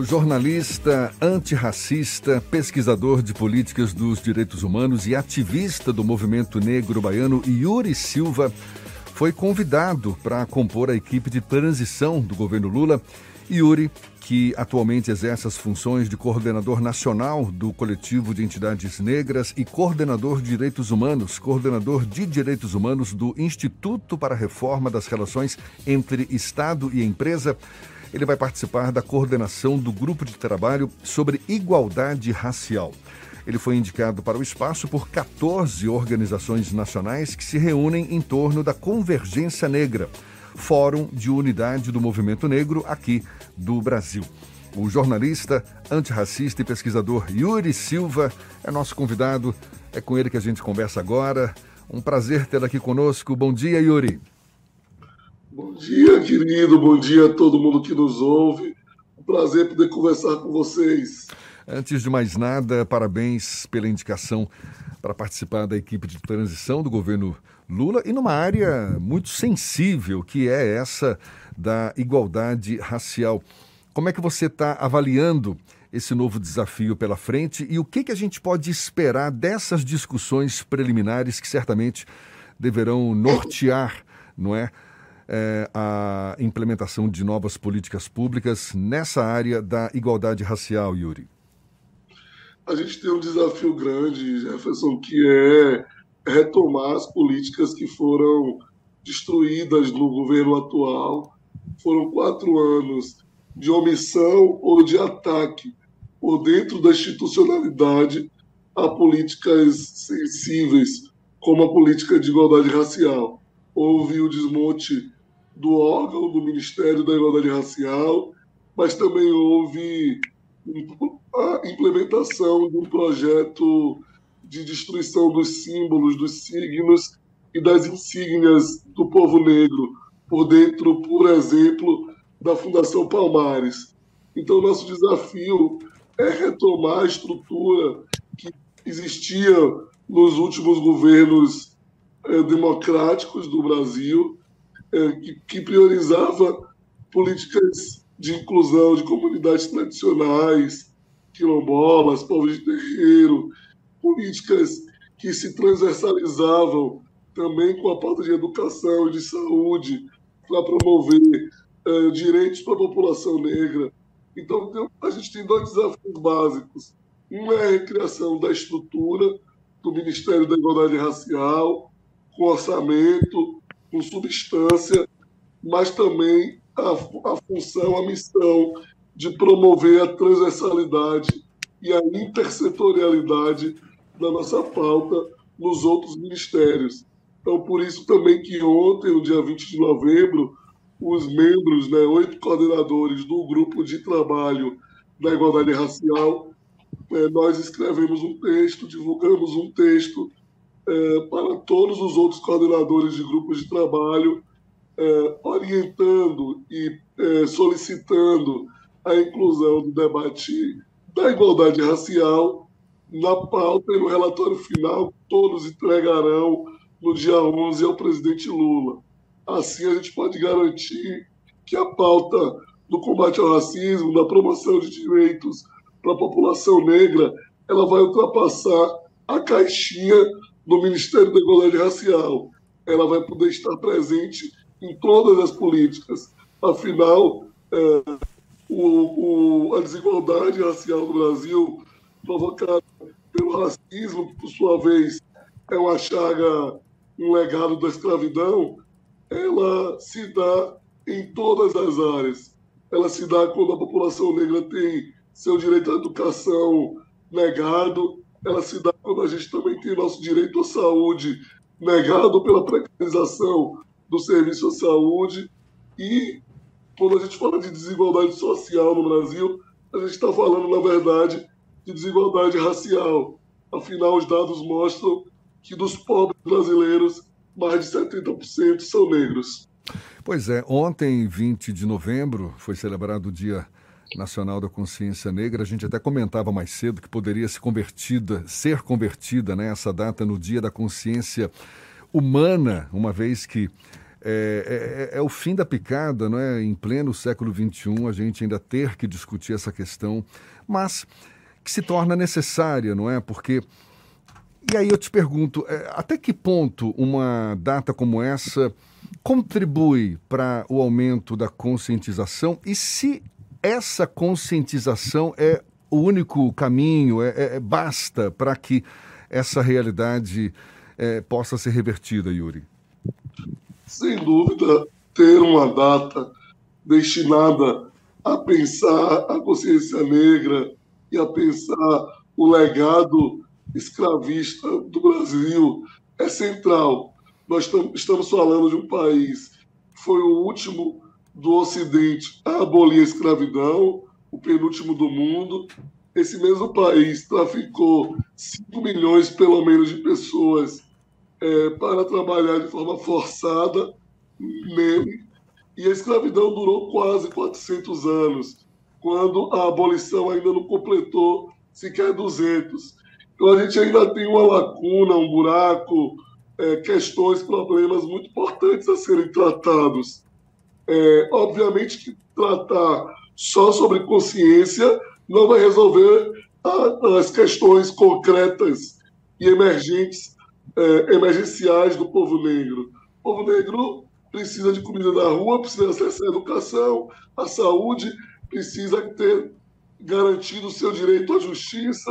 O jornalista antirracista, pesquisador de políticas dos direitos humanos e ativista do movimento negro baiano Yuri Silva foi convidado para compor a equipe de transição do governo Lula. Yuri, que atualmente exerce as funções de coordenador nacional do coletivo de entidades negras e coordenador de direitos humanos, coordenador de direitos humanos do Instituto para a Reforma das Relações entre Estado e Empresa, ele vai participar da coordenação do grupo de trabalho sobre igualdade racial. Ele foi indicado para o espaço por 14 organizações nacionais que se reúnem em torno da Convergência Negra, Fórum de Unidade do Movimento Negro aqui do Brasil. O jornalista, antirracista e pesquisador Yuri Silva é nosso convidado. É com ele que a gente conversa agora. Um prazer tê-lo aqui conosco. Bom dia, Yuri. Bom dia, querido. Bom dia a todo mundo que nos ouve. Um prazer poder conversar com vocês. Antes de mais nada, parabéns pela indicação para participar da equipe de transição do governo Lula e numa área muito sensível, que é essa da igualdade racial. Como é que você está avaliando esse novo desafio pela frente e o que, que a gente pode esperar dessas discussões preliminares que certamente deverão nortear, não é? É, a implementação de novas políticas públicas nessa área da igualdade racial, Yuri? A gente tem um desafio grande, Jefferson, que é retomar as políticas que foram destruídas no governo atual. Foram quatro anos de omissão ou de ataque por dentro da institucionalidade a políticas sensíveis, como a política de igualdade racial. Houve o desmonte do órgão do Ministério da Igualdade Racial, mas também houve a implementação de um projeto de destruição dos símbolos, dos signos e das insígnias do povo negro, por dentro, por exemplo, da Fundação Palmares. Então, nosso desafio é retomar a estrutura que existia nos últimos governos eh, democráticos do Brasil, que, que priorizava políticas de inclusão de comunidades tradicionais, quilombolas, povos de terreiro, políticas que se transversalizavam também com a pauta de educação e de saúde para promover é, direitos para a população negra. Então, a gente tem dois desafios básicos. Um é a recriação da estrutura do Ministério da Igualdade Racial, com orçamento, com substância, mas também a, a função, a missão de promover a transversalidade e a intersetorialidade da nossa pauta nos outros ministérios. Então, por isso também que ontem, no dia 20 de novembro, os membros, né, oito coordenadores do grupo de trabalho da igualdade racial, é, nós escrevemos um texto, divulgamos um texto é, para todos os outros coordenadores de grupos de trabalho, é, orientando e é, solicitando a inclusão do debate da igualdade racial na pauta e no relatório final, todos entregarão no dia 11 ao presidente Lula. Assim, a gente pode garantir que a pauta do combate ao racismo, da promoção de direitos para a população negra, ela vai ultrapassar a caixinha do Ministério da Igualdade Racial. Ela vai poder estar presente em todas as políticas. Afinal, é, o, o, a desigualdade racial no Brasil, provocada pelo racismo, que por sua vez é uma chaga, um legado da escravidão, ela se dá em todas as áreas. Ela se dá quando a população negra tem seu direito à educação negado, ela se dá quando a gente também tem nosso direito à saúde negado pela precarização do serviço à saúde e quando a gente fala de desigualdade social no Brasil, a gente está falando, na verdade, de desigualdade racial. Afinal, os dados mostram que dos pobres brasileiros, mais de 70% são negros. Pois é, ontem, 20 de novembro, foi celebrado o Dia Nacional da Consciência Negra. A gente até comentava mais cedo que poderia ser convertida, ser convertida né, essa data no Dia da Consciência Humana, uma vez que É, é, é, o fim da picada, não é? Em pleno século XXI, a gente ainda ter que discutir essa questão, mas que se torna necessária, não é? Porque. E aí eu te pergunto, é, até que ponto uma data como essa contribui para o aumento da conscientização e se essa conscientização é o único caminho, é, é, é basta para que essa realidade é, possa ser revertida, Yuri? Sem dúvida, ter uma data destinada a pensar a consciência negra e a pensar o legado escravista do Brasil é central. Nós estamos falando de um país que foi o último do Ocidente a abolir a escravidão, o penúltimo do mundo. Esse mesmo país traficou 5 milhões, pelo menos, de pessoas é, para trabalhar de forma forçada nele. E a escravidão durou quase 400 anos, quando a abolição ainda não completou sequer 200. Então a gente ainda tem uma lacuna, um buraco, é, questões, problemas muito importantes a serem tratados. É, obviamente que tratar só sobre consciência não vai resolver a, as questões concretas e emergentes, é, emergenciais do povo negro. O povo negro precisa de comida na rua, precisa acessar a educação, a saúde, precisa ter garantido o seu direito à justiça,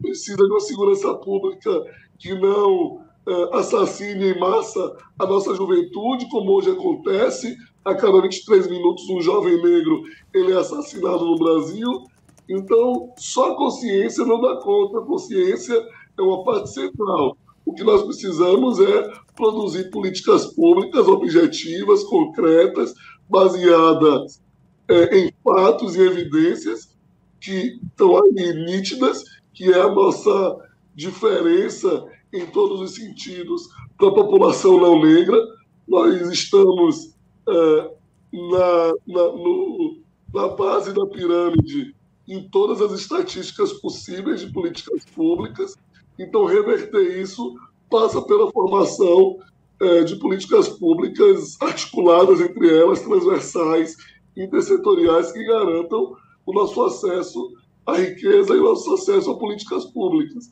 precisa de uma segurança pública que não é, assassine em massa a nossa juventude, como hoje acontece. A cada 23 minutos, um jovem negro ele é assassinado no Brasil. Então, só a consciência não dá conta. A consciência é uma parte central. O que nós precisamos é produzir políticas públicas objetivas, concretas, baseadas é, em fatos e evidências que estão ali nítidas, que é a nossa diferença em todos os sentidos para a população não negra. Nós estamos é, na, na, no, na base da pirâmide em todas as estatísticas possíveis de políticas públicas. Então, reverter isso passa pela formação é, de políticas públicas articuladas entre elas, transversais, intersetoriais, que garantam o nosso acesso à riqueza e o nosso acesso a políticas públicas.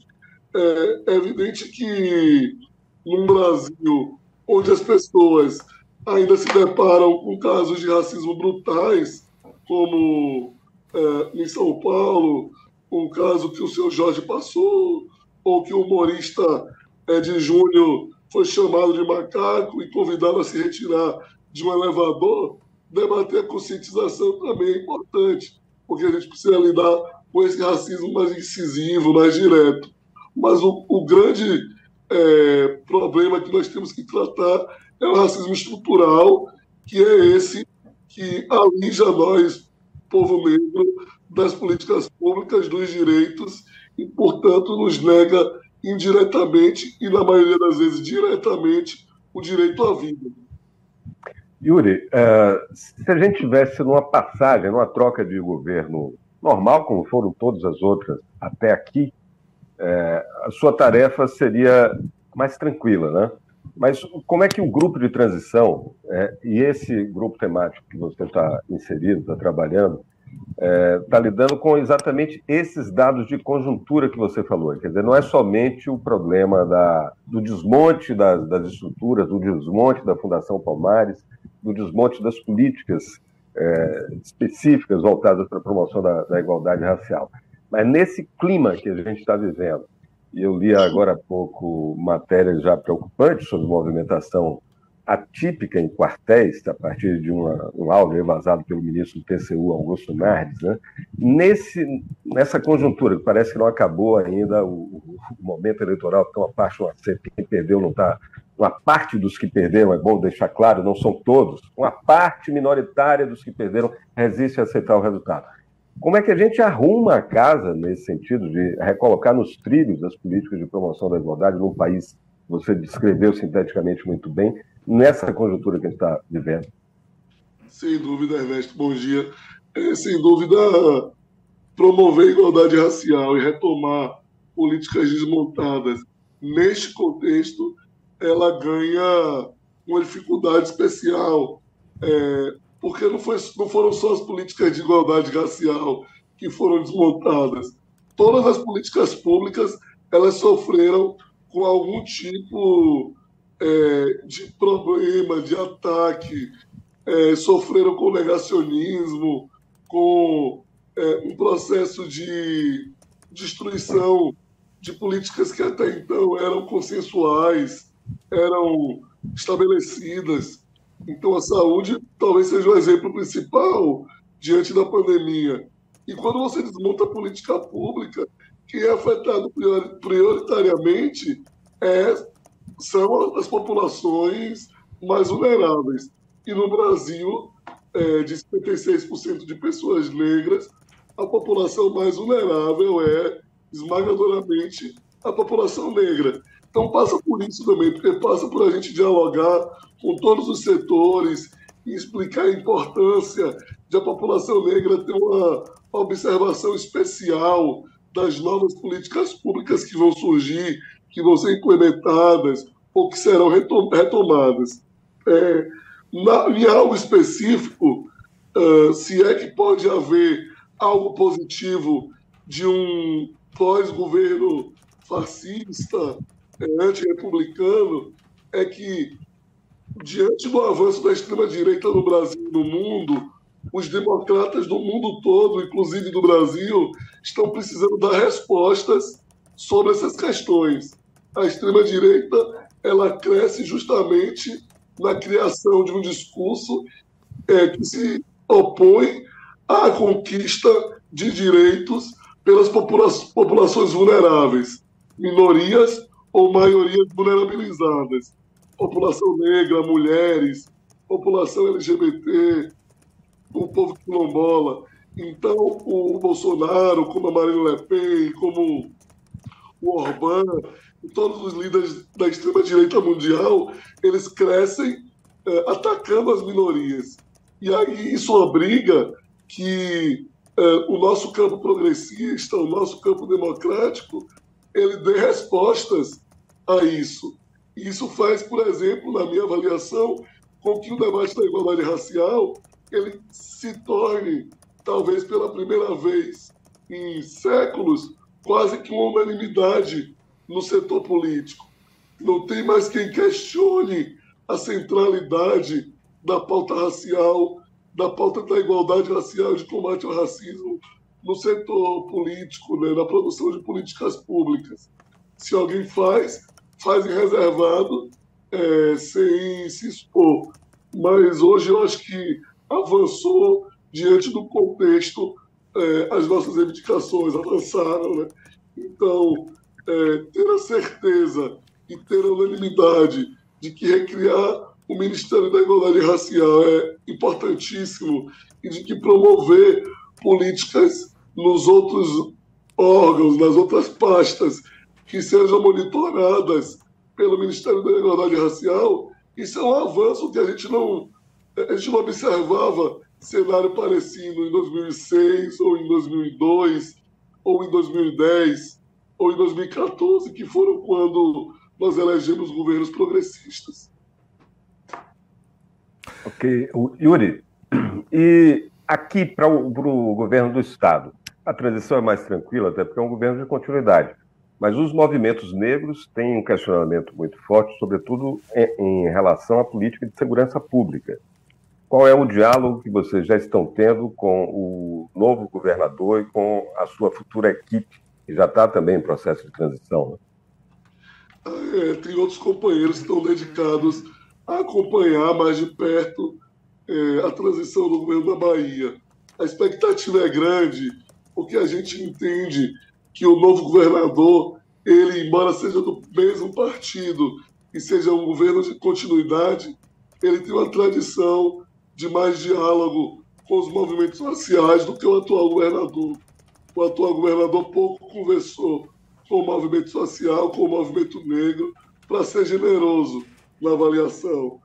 É, é evidente que num Brasil onde as pessoas ainda se deparam com casos de racismo brutais, como é, em São Paulo, um caso que o seu Jorge passou, ou que o humorista de Júnior foi chamado de macaco e convidado a se retirar de um elevador, debater a conscientização também é importante, porque a gente precisa lidar com esse racismo mais incisivo, mais direto. Mas o, o grande é, problema que nós temos que tratar é o racismo estrutural, que é esse que alija nós, povo negro, das políticas públicas, dos direitos, e, portanto, nos nega indiretamente e, na maioria das vezes, diretamente, o direito à vida. Yuri, uh, se a gente tivesse numa passagem, numa troca de governo normal, como foram todas as outras até aqui, é, a sua tarefa seria mais tranquila, né? Mas como é que o grupo de transição é, e esse grupo temático que você está inserido, está trabalhando, está é, tá lidando com exatamente esses dados de conjuntura que você falou? Quer dizer, não é somente o problema da, do desmonte das, das estruturas, do desmonte da Fundação Palmares, do desmonte das políticas é, específicas voltadas para a promoção da, da igualdade racial. Mas nesse clima que a gente está vivendo, e eu li agora há pouco matérias já preocupantes sobre movimentação atípica em quartéis, a partir de uma, um áudio vazado pelo ministro do TCU, Augusto Nardes, né? Nesse, nessa conjuntura, que parece que não acabou ainda o, o momento eleitoral, porque uma parte aceita, quem perdeu não está. Uma parte dos que perderam, é bom deixar claro, não são todos, uma parte minoritária dos que perderam resiste a aceitar o resultado. Como é que a gente arruma a casa nesse sentido de recolocar nos trilhos as políticas de promoção da igualdade num país que você descreveu sinteticamente muito bem, nessa conjuntura que a gente está vivendo? Sem dúvida, Ernesto, bom dia. É, sem dúvida, promover a igualdade racial e retomar políticas desmontadas neste contexto, ela ganha uma dificuldade especial, é, porque não, foi, não foram só as políticas de igualdade racial que foram desmontadas. Todas as políticas públicas elas sofreram com algum tipo é, de problema, de ataque, é, sofreram com negacionismo, com é, um processo de destruição de políticas que até então eram consensuais, eram estabelecidas. Então, a saúde talvez seja o exemplo principal diante da pandemia. E quando você desmonta a política pública, quem é afetado prioritariamente é, são as populações mais vulneráveis. E no Brasil, é, de 56% de pessoas negras, a população mais vulnerável é esmagadoramente a população negra. Então passa por isso também, porque passa por a gente dialogar com todos os setores e explicar a importância de a população negra ter uma observação especial das novas políticas públicas que vão surgir, que vão ser implementadas ou que serão retomadas. É, na, em algo específico, uh, se é que pode haver algo positivo de um pós-governo fascista, anti-republicano, é que, diante do avanço da extrema-direita no Brasil e no mundo, os democratas do mundo todo, inclusive do Brasil, estão precisando dar respostas sobre essas questões. A extrema-direita ela cresce justamente na criação de um discurso é, que se opõe à conquista de direitos pelas popula populações vulneráveis, minorias ou maiorias vulnerabilizadas, população negra, mulheres, população LGBT, o povo quilombola. Então, o Bolsonaro, como a Marine Le Pen, como o Orbán, todos os líderes da extrema-direita mundial, eles crescem é, atacando as minorias. E aí isso obriga que é, o nosso campo progressista, o nosso campo democrático, ele dê respostas a isso. Isso faz, por exemplo, na minha avaliação, com que o debate da igualdade racial ele se torne, talvez pela primeira vez em séculos, quase que uma unanimidade no setor político. Não tem mais quem questione a centralidade da pauta racial, da pauta da igualdade racial de combate ao racismo no setor político, né, na produção de políticas públicas. Se alguém faz, faz em reservado, é, sem se expor. Mas hoje eu acho que avançou diante do contexto, é, as nossas reivindicações avançaram. Né? Então, é, ter a certeza e ter a unanimidade de que recriar o Ministério da Igualdade Racial é importantíssimo e de que promover políticas nos outros órgãos, nas outras pastas, que sejam monitoradas pelo Ministério da Igualdade Racial, isso é um avanço que a gente não, a gente não observava cenário parecido em 2006, ou em 2002, ou em 2010, ou em 2014, que foram quando nós elegemos governos progressistas. Ok. Yuri, e aqui para o governo do Estado, a transição é mais tranquila, até porque é um governo de continuidade. Mas os movimentos negros têm um questionamento muito forte, sobretudo em, relação à política de segurança pública. Qual é o diálogo que vocês já estão tendo com o novo governador e com a sua futura equipe, que já está também em processo de transição? Né? É, tem outros companheiros que estão dedicados a acompanhar mais de perto é, a transição do governo da Bahia. A expectativa é grande, porque a gente entende que o novo governador, ele, embora seja do mesmo partido e seja um governo de continuidade, ele tem uma tradição de mais diálogo com os movimentos sociais do que o atual governador. O atual governador pouco conversou com o movimento social, com o movimento negro, para ser generoso na avaliação.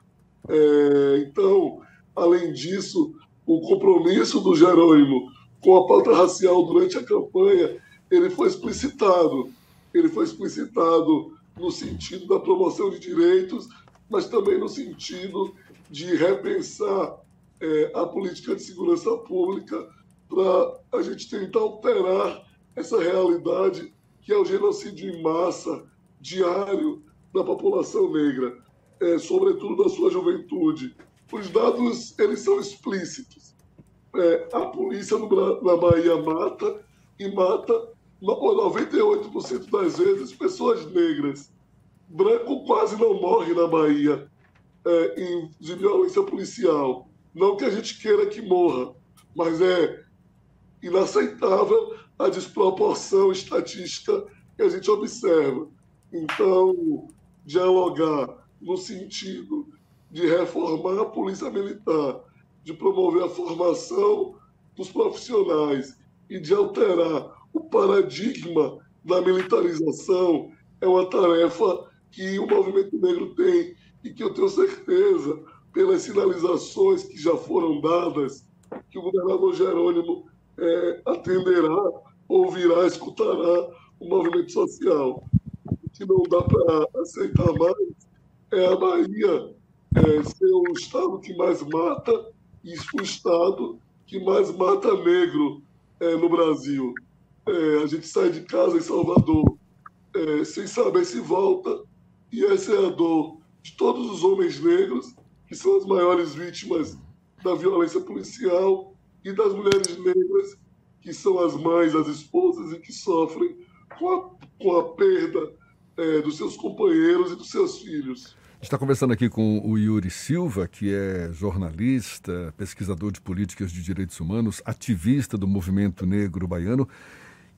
É, então, além disso, o compromisso do Jerônimo com a pauta racial durante a campanha, ele foi explicitado. Ele foi explicitado no sentido da promoção de direitos, mas também no sentido de repensar é, a política de segurança pública para a gente tentar alterar essa realidade que é o genocídio em massa diário da população negra, é, sobretudo da sua juventude. Os dados eles são explícitos. É, a polícia no, na Bahia mata e mata 98% das vezes pessoas negras. Branco quase não morre na Bahia é, em, de violência policial. Não que a gente queira que morra, mas é inaceitável a desproporção estatística que a gente observa. Então, dialogar no sentido de reformar a polícia militar, de promover a formação dos profissionais e de alterar o paradigma da militarização é uma tarefa que o movimento negro tem e que eu tenho certeza, pelas sinalizações que já foram dadas, que o governador Jerônimo é, atenderá, ouvirá, escutará o movimento social. O que não dá para aceitar mais é a Bahia é, ser o estado que mais mata e o estado que mais mata negro é, no Brasil. É, a gente sai de casa em Salvador é, sem saber se volta, e essa é a dor de todos os homens negros, que são as maiores vítimas da violência policial, e das mulheres negras, que são as mães, as esposas, e que sofrem com a, com a perda é, dos seus companheiros e dos seus filhos. Está conversando aqui com o Yuri Silva, que é jornalista, pesquisador de políticas de direitos humanos, ativista do movimento negro baiano,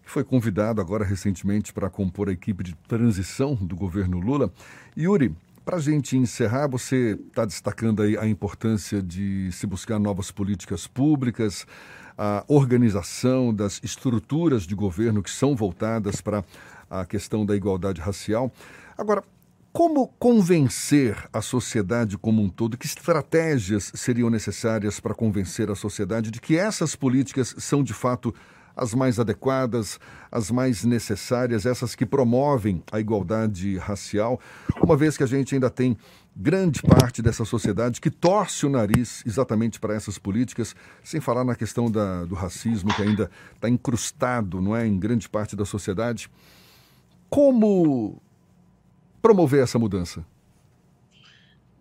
foi convidado agora recentemente para compor a equipe de transição do governo Lula. Yuri, para a gente encerrar, você está destacando aí a importância de se buscar novas políticas públicas, a organização das estruturas de governo que são voltadas para a questão da igualdade racial. Agora, como convencer a sociedade como um todo? Que estratégias seriam necessárias para convencer a sociedade de que essas políticas são de fato as mais adequadas, as mais necessárias, essas que promovem a igualdade racial, uma vez que a gente ainda tem grande parte dessa sociedade que torce o nariz exatamente para essas políticas, sem falar na questão da, do racismo que ainda está incrustado, não é, em grande parte da sociedade. Como promover essa mudança?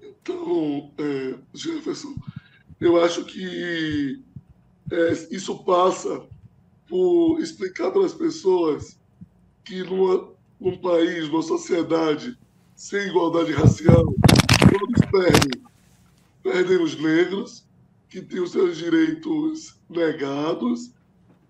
Então, é, Jefferson, eu acho que é, isso passa por explicar para as pessoas que numa, num país, numa sociedade sem igualdade racial, todos perdem. Perdem os negros, que têm os seus direitos negados,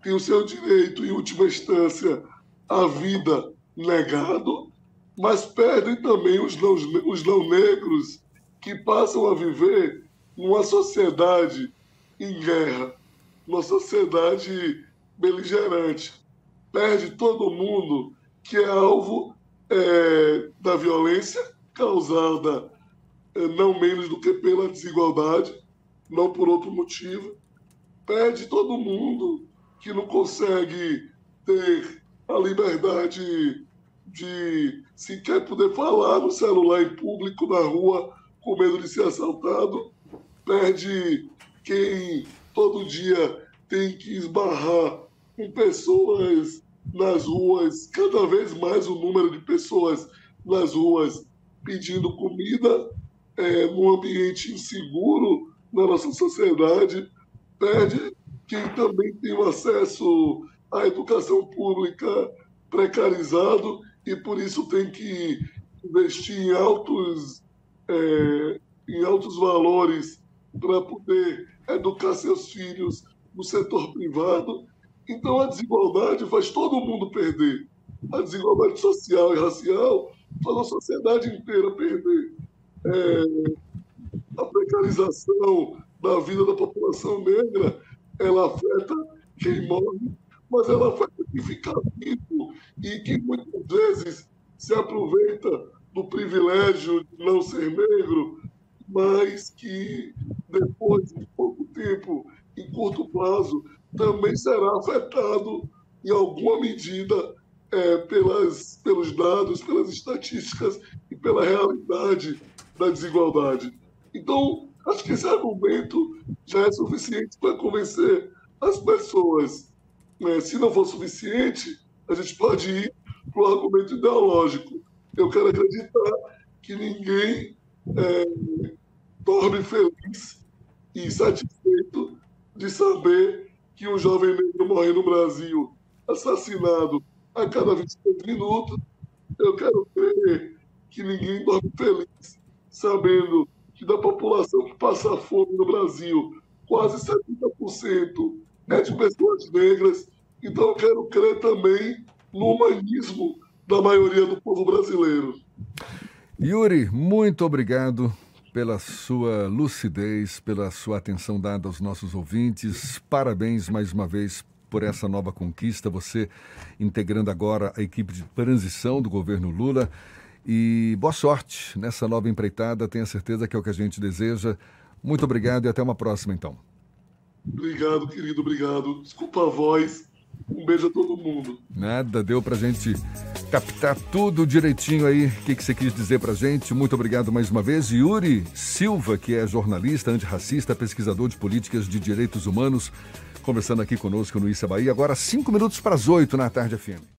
têm o seu direito, em última instância, à vida negado, mas perdem também os não, os não negros que passam a viver numa sociedade em guerra, numa sociedade beligerante. Perde todo mundo que é alvo é, da violência causada é, não menos do que pela desigualdade, não por outro motivo. Perde todo mundo que não consegue ter a liberdade de sequer poder falar no celular em público, na rua, com medo de ser assaltado, perde quem todo dia tem que esbarrar com pessoas nas ruas, cada vez mais o número de pessoas nas ruas pedindo comida, é, num ambiente inseguro na nossa sociedade, perde quem também tem o acesso à educação pública precarizado e por isso tem que investir em altos, é, em altos valores para poder educar seus filhos no setor privado. Então a desigualdade faz todo mundo perder. A desigualdade social e racial faz a sociedade inteira perder. É, a precarização da vida da população negra, ela afeta quem morre mas ela vai ficar vivo e que muitas vezes se aproveita do privilégio de não ser negro, mas que depois de pouco tempo, em curto prazo, também será afetado em alguma medida é, pelas, pelos dados, pelas estatísticas e pela realidade da desigualdade. Então, acho que esse argumento já é suficiente para convencer as pessoas. Né? Se não for suficiente, a gente pode ir para o argumento ideológico. Eu quero acreditar que ninguém é, feliz e satisfeito de saber que um jovem negro morre no Brasil assassinado a cada 23 minutos. Eu quero crer que ninguém dorme feliz sabendo que da população que passa fome no Brasil, quase 70% é de pessoas negras. Então eu quero crer também no humanismo da maioria do povo brasileiro. Yuri, muito obrigado pela sua lucidez, pela sua atenção dada aos nossos ouvintes. Parabéns mais uma vez por essa nova conquista, você integrando agora a equipe de transição do governo Lula. E boa sorte nessa nova empreitada, tenha certeza que é o que a gente deseja. Muito obrigado e até uma próxima, então. Obrigado, querido, obrigado. Desculpa a voz. Um beijo a todo mundo. Nada, deu pra gente captar tudo direitinho aí. O que, que você quis dizer pra gente? Muito obrigado mais uma vez. Yuri Silva, que é jornalista, antirracista, pesquisador de políticas de direitos humanos, conversando aqui conosco no Issa Bahia. Agora, cinco minutos para as oito na tarde FM.